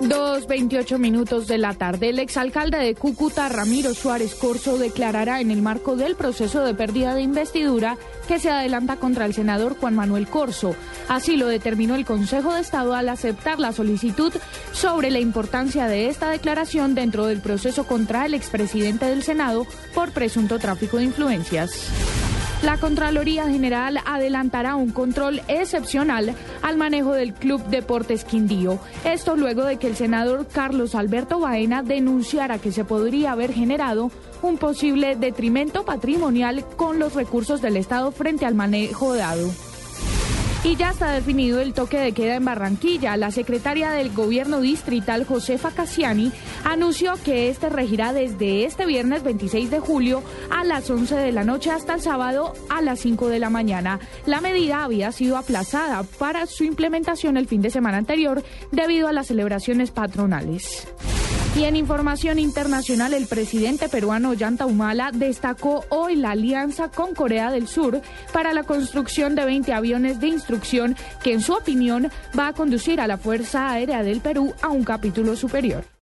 Dos veintiocho minutos de la tarde, el exalcalde de Cúcuta, Ramiro Suárez Corso, declarará en el marco del proceso de pérdida de investidura que se adelanta contra el senador Juan Manuel Corso. Así lo determinó el Consejo de Estado al aceptar la solicitud sobre la importancia de esta declaración dentro del proceso contra el expresidente del Senado por presunto tráfico de influencias. La Contraloría General adelantará un control excepcional al manejo del Club Deportes Quindío. Esto luego de que el senador Carlos Alberto Baena denunciara que se podría haber generado un posible detrimento patrimonial con los recursos del Estado frente al manejo dado. Y ya está definido el toque de queda en Barranquilla. La secretaria del gobierno distrital, Josefa Cassiani, anunció que este regirá desde este viernes 26 de julio a las 11 de la noche hasta el sábado a las 5 de la mañana. La medida había sido aplazada para su implementación el fin de semana anterior debido a las celebraciones patronales. Y en información internacional, el presidente peruano Ollanta Humala destacó hoy la alianza con Corea del Sur para la construcción de 20 aviones de instrucción que, en su opinión, va a conducir a la Fuerza Aérea del Perú a un capítulo superior.